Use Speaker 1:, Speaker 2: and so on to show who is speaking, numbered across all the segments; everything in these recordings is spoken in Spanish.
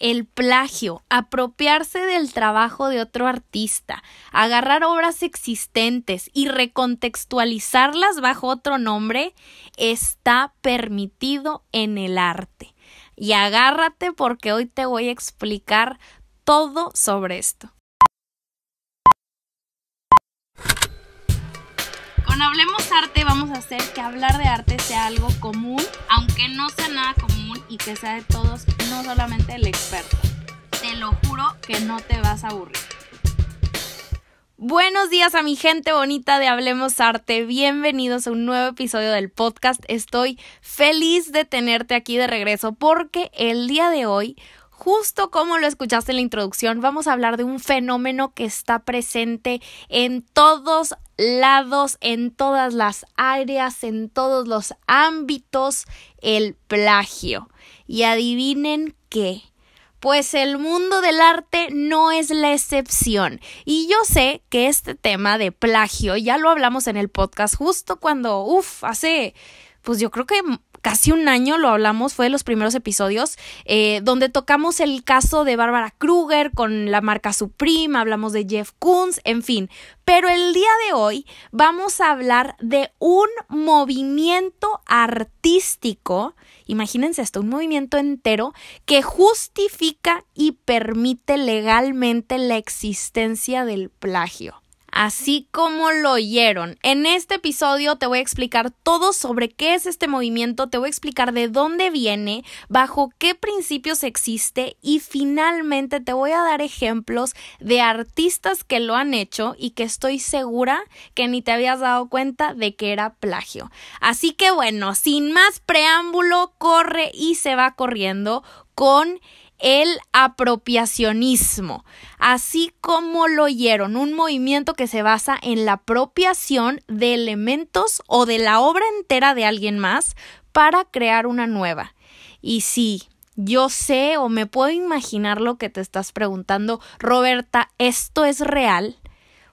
Speaker 1: el plagio, apropiarse del trabajo de otro artista, agarrar obras existentes y recontextualizarlas bajo otro nombre, está permitido en el arte. Y agárrate porque hoy te voy a explicar todo sobre esto. Hablemos Arte vamos a hacer que hablar de arte sea algo común, aunque no sea nada común y que sea de todos, no solamente el experto. Te lo juro que no te vas a aburrir. Buenos días a mi gente bonita de Hablemos Arte, bienvenidos a un nuevo episodio del podcast. Estoy feliz de tenerte aquí de regreso porque el día de hoy Justo como lo escuchaste en la introducción, vamos a hablar de un fenómeno que está presente en todos lados, en todas las áreas, en todos los ámbitos, el plagio. Y adivinen qué. Pues el mundo del arte no es la excepción. Y yo sé que este tema de plagio ya lo hablamos en el podcast justo cuando, uff, hace, pues yo creo que casi un año lo hablamos, fue de los primeros episodios, eh, donde tocamos el caso de Bárbara Kruger con la marca Supreme, hablamos de Jeff Koons, en fin. Pero el día de hoy vamos a hablar de un movimiento artístico, imagínense esto, un movimiento entero que justifica y permite legalmente la existencia del plagio así como lo oyeron. En este episodio te voy a explicar todo sobre qué es este movimiento, te voy a explicar de dónde viene, bajo qué principios existe y finalmente te voy a dar ejemplos de artistas que lo han hecho y que estoy segura que ni te habías dado cuenta de que era plagio. Así que bueno, sin más preámbulo, corre y se va corriendo con el apropiacionismo, así como lo oyeron, un movimiento que se basa en la apropiación de elementos o de la obra entera de alguien más para crear una nueva. Y sí, yo sé o me puedo imaginar lo que te estás preguntando, Roberta, ¿esto es real?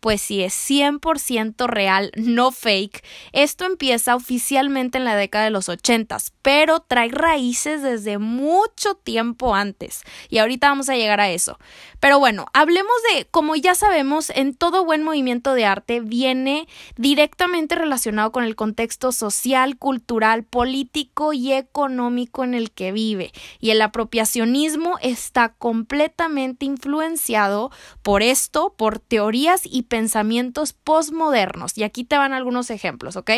Speaker 1: pues sí es 100% real, no fake. Esto empieza oficialmente en la década de los 80, pero trae raíces desde mucho tiempo antes. Y ahorita vamos a llegar a eso. Pero bueno, hablemos de, como ya sabemos, en todo buen movimiento de arte viene directamente relacionado con el contexto social, cultural, político y económico en el que vive. Y el apropiacionismo está completamente influenciado por esto, por teorías y pensamientos postmodernos. Y aquí te van algunos ejemplos, ¿ok?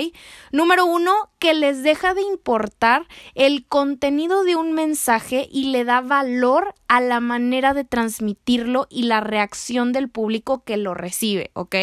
Speaker 1: Número uno, que les deja de importar el contenido de un mensaje y le da valor a la manera de transmitirlo y la reacción del público que lo recibe, ¿ok?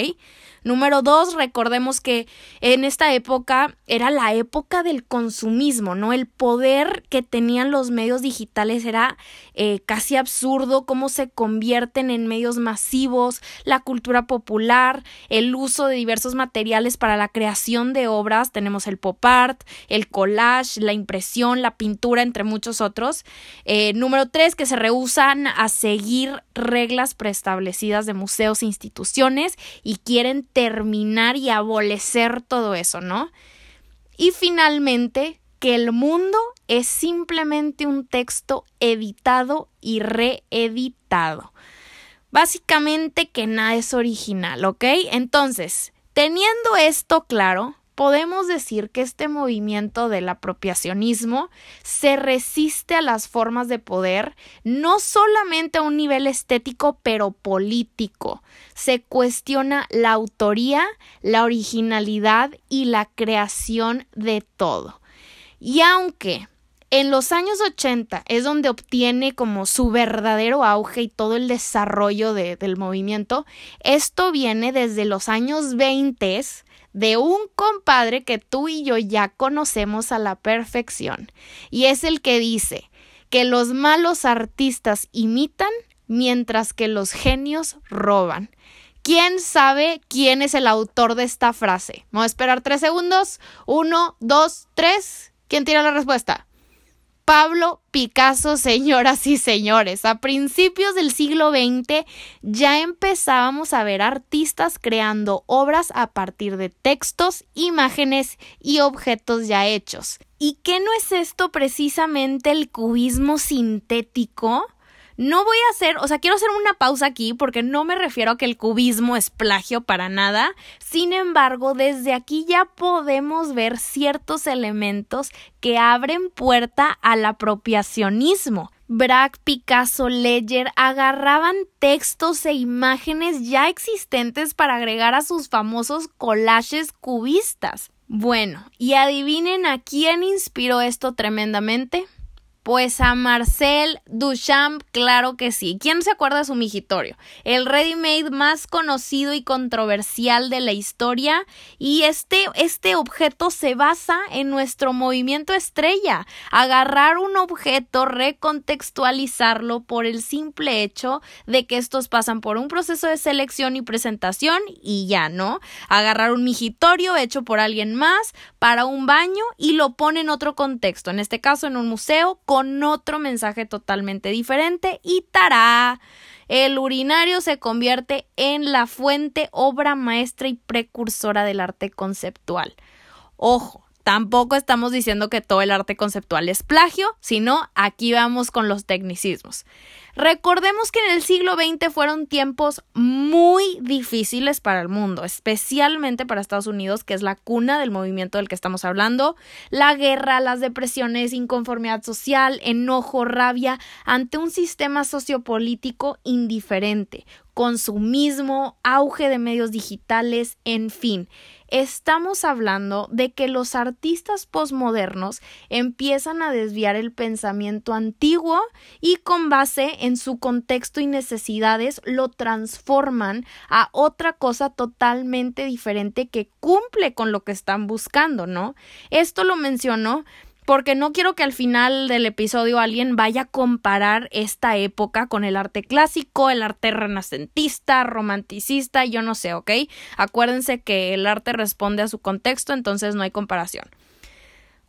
Speaker 1: Número dos, recordemos que en esta época era la época del consumismo, ¿no? El poder que tenían los medios digitales era eh, casi absurdo, cómo se convierten en medios masivos, la cultura popular, el uso de diversos materiales para la creación de obras, tenemos el pop art, el collage, la impresión, la pintura, entre muchos otros. Eh, número tres, que se rehusan a seguir reglas preestablecidas de museos e instituciones y quieren terminar y abolecer todo eso, ¿no? Y finalmente, que el mundo es simplemente un texto editado y reeditado. Básicamente que nada es original, ¿ok? Entonces, teniendo esto claro, podemos decir que este movimiento del apropiacionismo se resiste a las formas de poder no solamente a un nivel estético, pero político. Se cuestiona la autoría, la originalidad y la creación de todo. Y aunque en los años 80 es donde obtiene como su verdadero auge y todo el desarrollo del movimiento. Esto viene desde los años 20 de un compadre que tú y yo ya conocemos a la perfección. Y es el que dice que los malos artistas imitan mientras que los genios roban. ¿Quién sabe quién es el autor de esta frase? Vamos a esperar tres segundos. Uno, dos, tres. ¿Quién tira la respuesta? Pablo Picasso, señoras y señores. A principios del siglo XX ya empezábamos a ver artistas creando obras a partir de textos, imágenes y objetos ya hechos. ¿Y qué no es esto precisamente el cubismo sintético? No voy a hacer, o sea, quiero hacer una pausa aquí porque no me refiero a que el cubismo es plagio para nada. Sin embargo, desde aquí ya podemos ver ciertos elementos que abren puerta al apropiacionismo. Bragg, Picasso, Ledger agarraban textos e imágenes ya existentes para agregar a sus famosos collages cubistas. Bueno, y adivinen a quién inspiró esto tremendamente. Pues a Marcel Duchamp, claro que sí. ¿Quién se acuerda de su migitorio? El ready-made más conocido y controversial de la historia. Y este, este objeto se basa en nuestro movimiento estrella. Agarrar un objeto, recontextualizarlo por el simple hecho de que estos pasan por un proceso de selección y presentación y ya, ¿no? Agarrar un migitorio hecho por alguien más para un baño y lo pone en otro contexto. En este caso, en un museo con otro mensaje totalmente diferente y tará. El urinario se convierte en la fuente, obra maestra y precursora del arte conceptual. Ojo, Tampoco estamos diciendo que todo el arte conceptual es plagio, sino aquí vamos con los tecnicismos. Recordemos que en el siglo XX fueron tiempos muy difíciles para el mundo, especialmente para Estados Unidos, que es la cuna del movimiento del que estamos hablando. La guerra, las depresiones, inconformidad social, enojo, rabia ante un sistema sociopolítico indiferente, consumismo, auge de medios digitales, en fin estamos hablando de que los artistas posmodernos empiezan a desviar el pensamiento antiguo y con base en su contexto y necesidades lo transforman a otra cosa totalmente diferente que cumple con lo que están buscando, ¿no? Esto lo mencionó porque no quiero que al final del episodio alguien vaya a comparar esta época con el arte clásico, el arte renacentista, romanticista, yo no sé, ¿ok? Acuérdense que el arte responde a su contexto, entonces no hay comparación.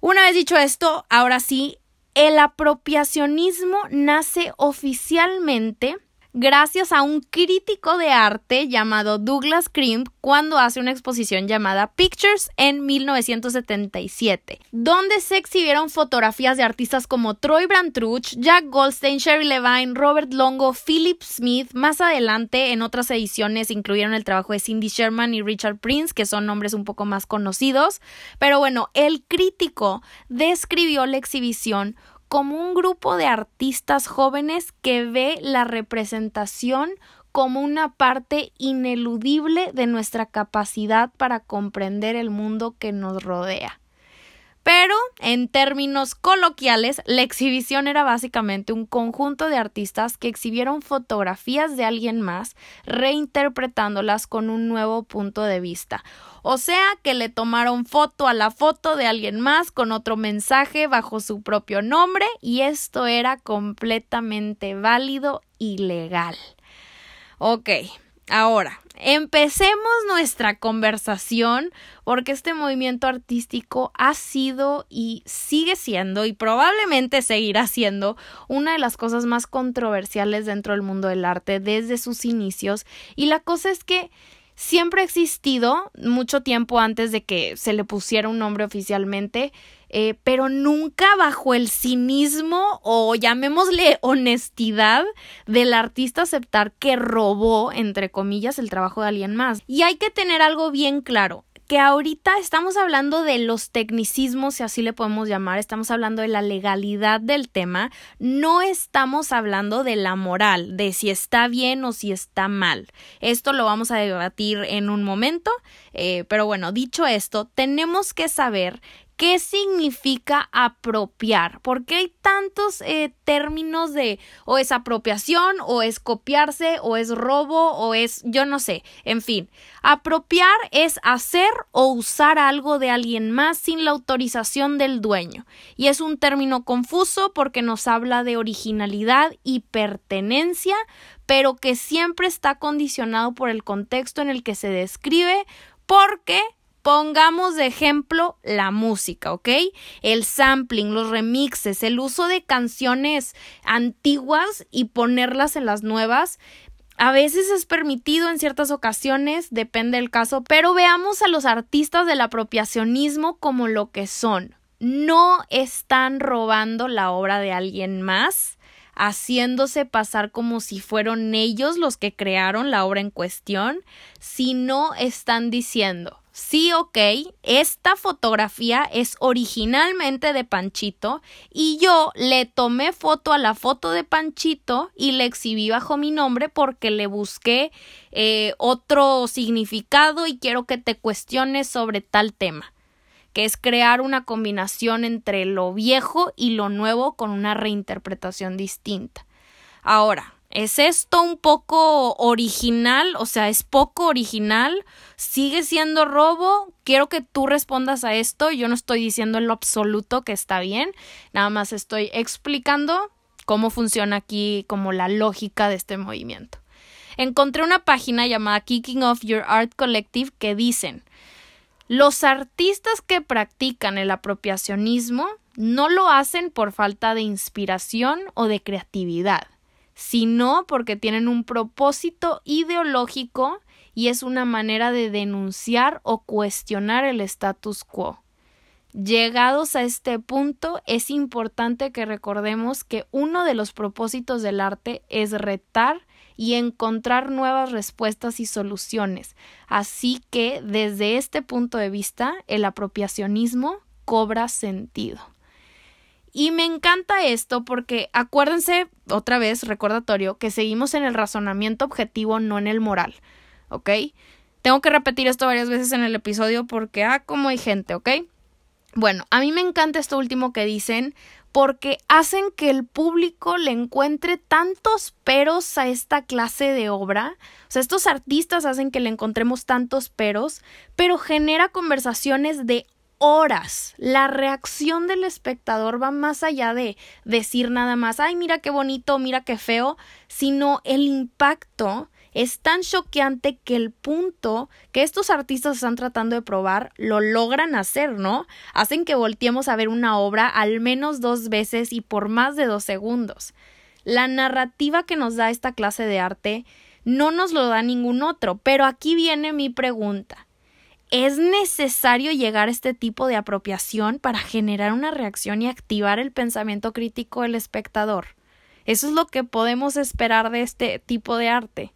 Speaker 1: Una vez dicho esto, ahora sí, el apropiacionismo nace oficialmente gracias a un crítico de arte llamado Douglas Crimp cuando hace una exposición llamada Pictures en 1977, donde se exhibieron fotografías de artistas como Troy Brantruch, Jack Goldstein, Sherry Levine, Robert Longo, Philip Smith. Más adelante, en otras ediciones, incluyeron el trabajo de Cindy Sherman y Richard Prince, que son nombres un poco más conocidos. Pero bueno, el crítico describió la exhibición como un grupo de artistas jóvenes que ve la representación como una parte ineludible de nuestra capacidad para comprender el mundo que nos rodea. Pero, en términos coloquiales, la exhibición era básicamente un conjunto de artistas que exhibieron fotografías de alguien más, reinterpretándolas con un nuevo punto de vista. O sea, que le tomaron foto a la foto de alguien más con otro mensaje bajo su propio nombre y esto era completamente válido y legal. Ok, ahora, Empecemos nuestra conversación porque este movimiento artístico ha sido y sigue siendo y probablemente seguirá siendo una de las cosas más controversiales dentro del mundo del arte desde sus inicios. Y la cosa es que siempre ha existido mucho tiempo antes de que se le pusiera un nombre oficialmente eh, pero nunca bajo el cinismo o llamémosle honestidad del artista aceptar que robó, entre comillas, el trabajo de alguien más. Y hay que tener algo bien claro que ahorita estamos hablando de los tecnicismos, si así le podemos llamar, estamos hablando de la legalidad del tema, no estamos hablando de la moral, de si está bien o si está mal. Esto lo vamos a debatir en un momento, eh, pero bueno, dicho esto, tenemos que saber ¿Qué significa apropiar? Porque hay tantos eh, términos de o es apropiación o es copiarse o es robo o es yo no sé. En fin, apropiar es hacer o usar algo de alguien más sin la autorización del dueño. Y es un término confuso porque nos habla de originalidad y pertenencia, pero que siempre está condicionado por el contexto en el que se describe porque Pongamos de ejemplo la música, ¿ok? El sampling, los remixes, el uso de canciones antiguas y ponerlas en las nuevas. A veces es permitido en ciertas ocasiones, depende del caso, pero veamos a los artistas del apropiacionismo como lo que son. No están robando la obra de alguien más, haciéndose pasar como si fueron ellos los que crearon la obra en cuestión, sino están diciendo sí, ok, esta fotografía es originalmente de Panchito y yo le tomé foto a la foto de Panchito y le exhibí bajo mi nombre porque le busqué eh, otro significado y quiero que te cuestiones sobre tal tema que es crear una combinación entre lo viejo y lo nuevo con una reinterpretación distinta. Ahora, ¿Es esto un poco original? O sea, ¿es poco original? ¿Sigue siendo robo? Quiero que tú respondas a esto. Yo no estoy diciendo en lo absoluto que está bien. Nada más estoy explicando cómo funciona aquí como la lógica de este movimiento. Encontré una página llamada Kicking Off Your Art Collective que dicen los artistas que practican el apropiacionismo no lo hacen por falta de inspiración o de creatividad sino porque tienen un propósito ideológico y es una manera de denunciar o cuestionar el status quo. Llegados a este punto, es importante que recordemos que uno de los propósitos del arte es retar y encontrar nuevas respuestas y soluciones. Así que, desde este punto de vista, el apropiacionismo cobra sentido. Y me encanta esto porque acuérdense, otra vez, recordatorio, que seguimos en el razonamiento objetivo, no en el moral. ¿Ok? Tengo que repetir esto varias veces en el episodio porque, ah, como hay gente, ¿ok? Bueno, a mí me encanta esto último que dicen porque hacen que el público le encuentre tantos peros a esta clase de obra. O sea, estos artistas hacen que le encontremos tantos peros, pero genera conversaciones de horas. La reacción del espectador va más allá de decir nada más, ay, mira qué bonito, mira qué feo, sino el impacto es tan choqueante que el punto que estos artistas están tratando de probar lo logran hacer, ¿no? Hacen que volteemos a ver una obra al menos dos veces y por más de dos segundos. La narrativa que nos da esta clase de arte no nos lo da ningún otro, pero aquí viene mi pregunta es necesario llegar a este tipo de apropiación para generar una reacción y activar el pensamiento crítico del espectador. Eso es lo que podemos esperar de este tipo de arte.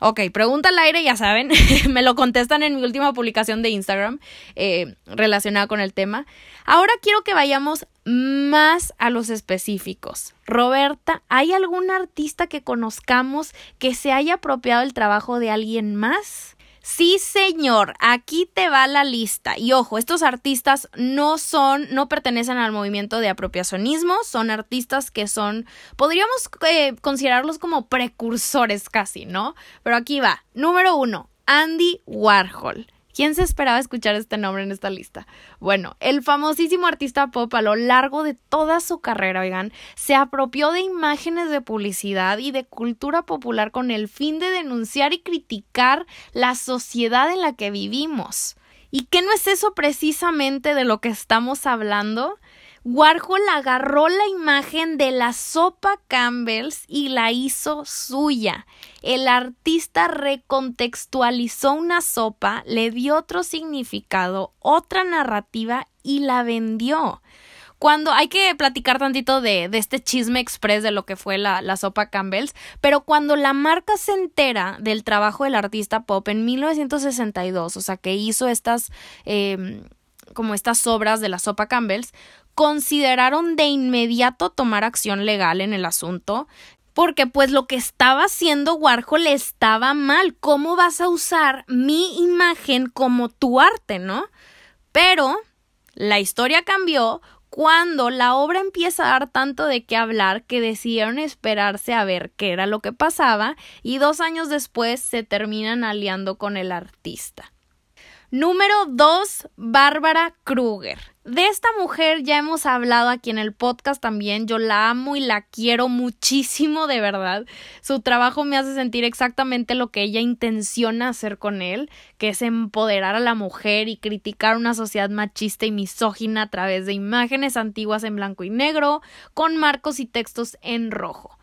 Speaker 1: Ok, pregunta al aire, ya saben, me lo contestan en mi última publicación de Instagram eh, relacionada con el tema. Ahora quiero que vayamos más a los específicos. Roberta, ¿hay algún artista que conozcamos que se haya apropiado el trabajo de alguien más? Sí, señor, aquí te va la lista. Y ojo, estos artistas no son, no pertenecen al movimiento de apropiacionismo, son artistas que son, podríamos eh, considerarlos como precursores casi, ¿no? Pero aquí va. Número uno, Andy Warhol. ¿Quién se esperaba escuchar este nombre en esta lista? Bueno, el famosísimo artista pop a lo largo de toda su carrera, oigan, se apropió de imágenes de publicidad y de cultura popular con el fin de denunciar y criticar la sociedad en la que vivimos. ¿Y qué no es eso precisamente de lo que estamos hablando? Warhol agarró la imagen de la sopa Campbell's y la hizo suya. El artista recontextualizó una sopa, le dio otro significado, otra narrativa y la vendió. Cuando hay que platicar tantito de, de este chisme express de lo que fue la, sopa Campbell's, pero cuando la marca se entera del trabajo del artista pop en 1962, o sea, que hizo estas, eh, como estas obras de la sopa Campbell's, consideraron de inmediato tomar acción legal en el asunto, porque pues lo que estaba haciendo Warhol estaba mal. ¿Cómo vas a usar mi imagen como tu arte, no? Pero la historia cambió cuando la obra empieza a dar tanto de qué hablar que decidieron esperarse a ver qué era lo que pasaba y dos años después se terminan aliando con el artista. Número 2, Bárbara Kruger. De esta mujer ya hemos hablado aquí en el podcast también. Yo la amo y la quiero muchísimo, de verdad. Su trabajo me hace sentir exactamente lo que ella intenciona hacer con él, que es empoderar a la mujer y criticar una sociedad machista y misógina a través de imágenes antiguas en blanco y negro, con marcos y textos en rojo.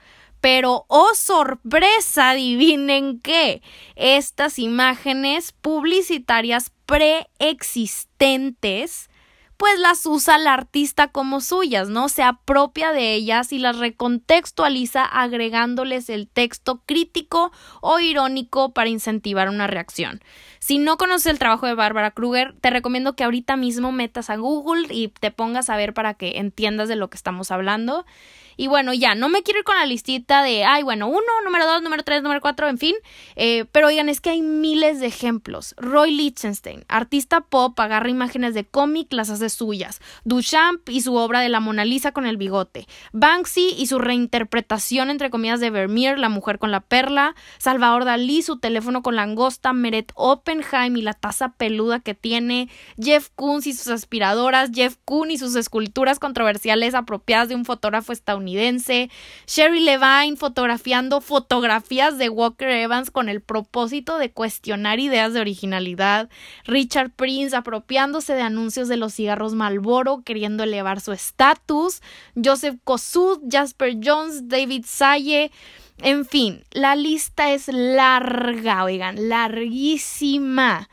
Speaker 1: Pero, oh sorpresa, adivinen qué, estas imágenes publicitarias preexistentes pues las usa la artista como suyas, ¿no? Se apropia de ellas y las recontextualiza agregándoles el texto crítico o irónico para incentivar una reacción. Si no conoces el trabajo de Bárbara Kruger, te recomiendo que ahorita mismo metas a Google y te pongas a ver para que entiendas de lo que estamos hablando. Y bueno, ya, no me quiero ir con la listita de, ay, bueno, uno, número dos, número tres, número cuatro, en fin. Eh, pero oigan, es que hay miles de ejemplos. Roy Lichtenstein, artista pop, agarra imágenes de cómic, las hace suyas. Duchamp y su obra de la Mona Lisa con el bigote. Banksy y su reinterpretación, entre comillas, de Vermeer, La mujer con la perla. Salvador Dalí, su teléfono con langosta. Meret Oppenheim y la taza peluda que tiene. Jeff Koons y sus aspiradoras. Jeff Koons y sus esculturas controversiales apropiadas de un fotógrafo estadounidense Sherry Levine fotografiando fotografías de Walker Evans con el propósito de cuestionar ideas de originalidad, Richard Prince apropiándose de anuncios de los cigarros Marlboro queriendo elevar su estatus, Joseph Kossuth, Jasper Jones, David Saye, en fin, la lista es larga, oigan, larguísima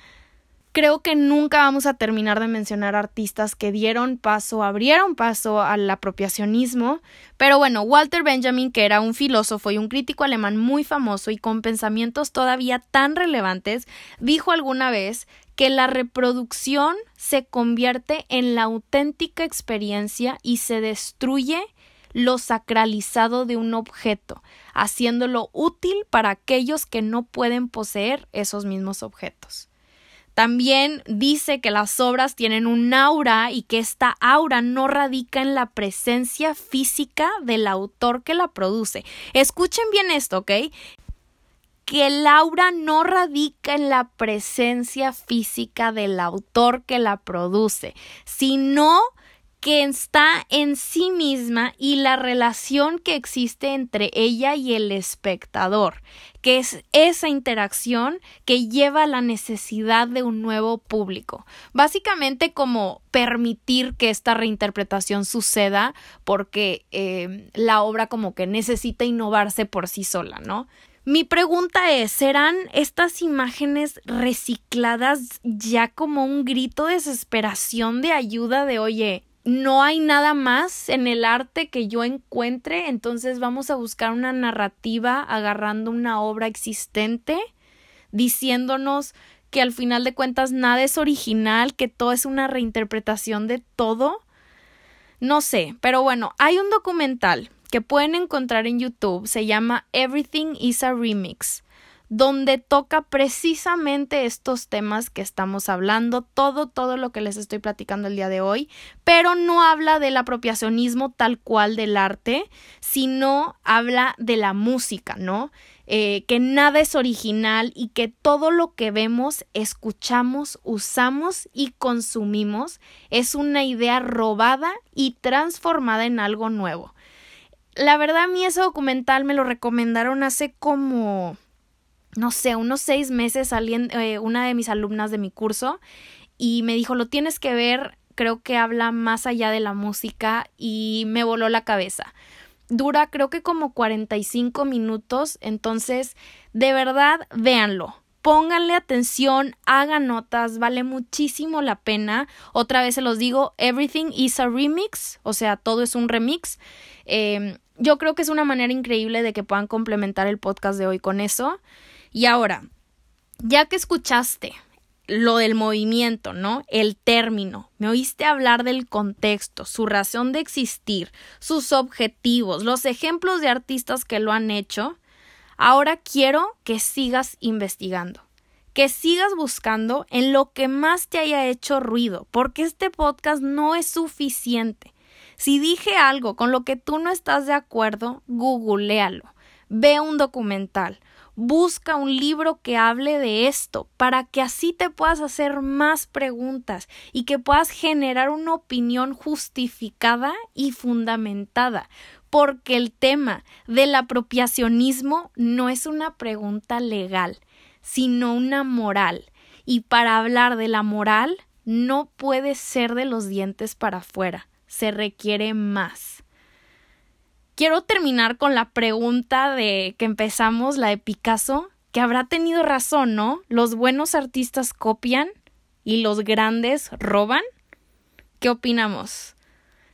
Speaker 1: creo que nunca vamos a terminar de mencionar artistas que dieron paso, abrieron paso al apropiacionismo, pero bueno, Walter Benjamin, que era un filósofo y un crítico alemán muy famoso y con pensamientos todavía tan relevantes, dijo alguna vez que la reproducción se convierte en la auténtica experiencia y se destruye lo sacralizado de un objeto, haciéndolo útil para aquellos que no pueden poseer esos mismos objetos. También dice que las obras tienen un aura y que esta aura no radica en la presencia física del autor que la produce. Escuchen bien esto, ¿ok? Que el aura no radica en la presencia física del autor que la produce, sino que está en sí misma y la relación que existe entre ella y el espectador, que es esa interacción que lleva a la necesidad de un nuevo público. Básicamente como permitir que esta reinterpretación suceda porque eh, la obra como que necesita innovarse por sí sola, ¿no? Mi pregunta es, ¿serán estas imágenes recicladas ya como un grito de desesperación de ayuda de, oye, no hay nada más en el arte que yo encuentre, entonces vamos a buscar una narrativa agarrando una obra existente, diciéndonos que al final de cuentas nada es original, que todo es una reinterpretación de todo. No sé, pero bueno, hay un documental que pueden encontrar en YouTube, se llama Everything is a Remix donde toca precisamente estos temas que estamos hablando, todo, todo lo que les estoy platicando el día de hoy, pero no habla del apropiacionismo tal cual del arte, sino habla de la música, ¿no? Eh, que nada es original y que todo lo que vemos, escuchamos, usamos y consumimos es una idea robada y transformada en algo nuevo. La verdad a mí ese documental me lo recomendaron hace como no sé, unos seis meses salí eh, una de mis alumnas de mi curso y me dijo, lo tienes que ver, creo que habla más allá de la música y me voló la cabeza. Dura creo que como 45 minutos, entonces de verdad véanlo. Pónganle atención, hagan notas, vale muchísimo la pena. Otra vez se los digo, everything is a remix, o sea, todo es un remix. Em, yo creo que es una manera increíble de que puedan complementar el podcast de hoy con eso. Y ahora, ya que escuchaste lo del movimiento, ¿no? El término. Me oíste hablar del contexto, su razón de existir, sus objetivos, los ejemplos de artistas que lo han hecho. Ahora quiero que sigas investigando, que sigas buscando en lo que más te haya hecho ruido, porque este podcast no es suficiente. Si dije algo con lo que tú no estás de acuerdo, googlealo, ve un documental, Busca un libro que hable de esto para que así te puedas hacer más preguntas y que puedas generar una opinión justificada y fundamentada. Porque el tema del apropiacionismo no es una pregunta legal, sino una moral. Y para hablar de la moral, no puede ser de los dientes para afuera, se requiere más quiero terminar con la pregunta de que empezamos, la de Picasso, que habrá tenido razón, ¿no? Los buenos artistas copian y los grandes roban. ¿Qué opinamos?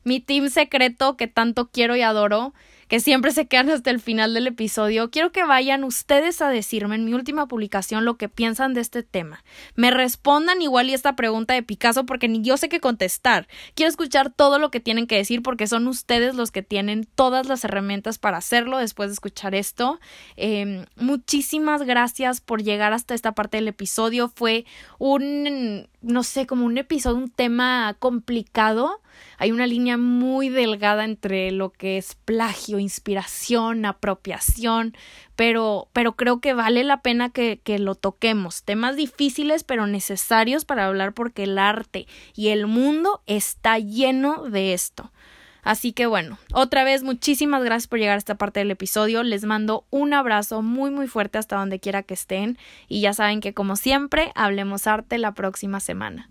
Speaker 1: Mi team secreto que tanto quiero y adoro que siempre se quedan hasta el final del episodio, quiero que vayan ustedes a decirme en mi última publicación lo que piensan de este tema. Me respondan igual y esta pregunta de Picasso porque ni yo sé qué contestar. Quiero escuchar todo lo que tienen que decir porque son ustedes los que tienen todas las herramientas para hacerlo después de escuchar esto. Em, muchísimas gracias por llegar hasta esta parte del episodio. Fue un, no sé, como un episodio, un tema complicado hay una línea muy delgada entre lo que es plagio, inspiración, apropiación, pero, pero creo que vale la pena que, que lo toquemos. Temas difíciles pero necesarios para hablar porque el arte y el mundo está lleno de esto. Así que bueno, otra vez muchísimas gracias por llegar a esta parte del episodio. Les mando un abrazo muy muy fuerte hasta donde quiera que estén y ya saben que como siempre, hablemos arte la próxima semana.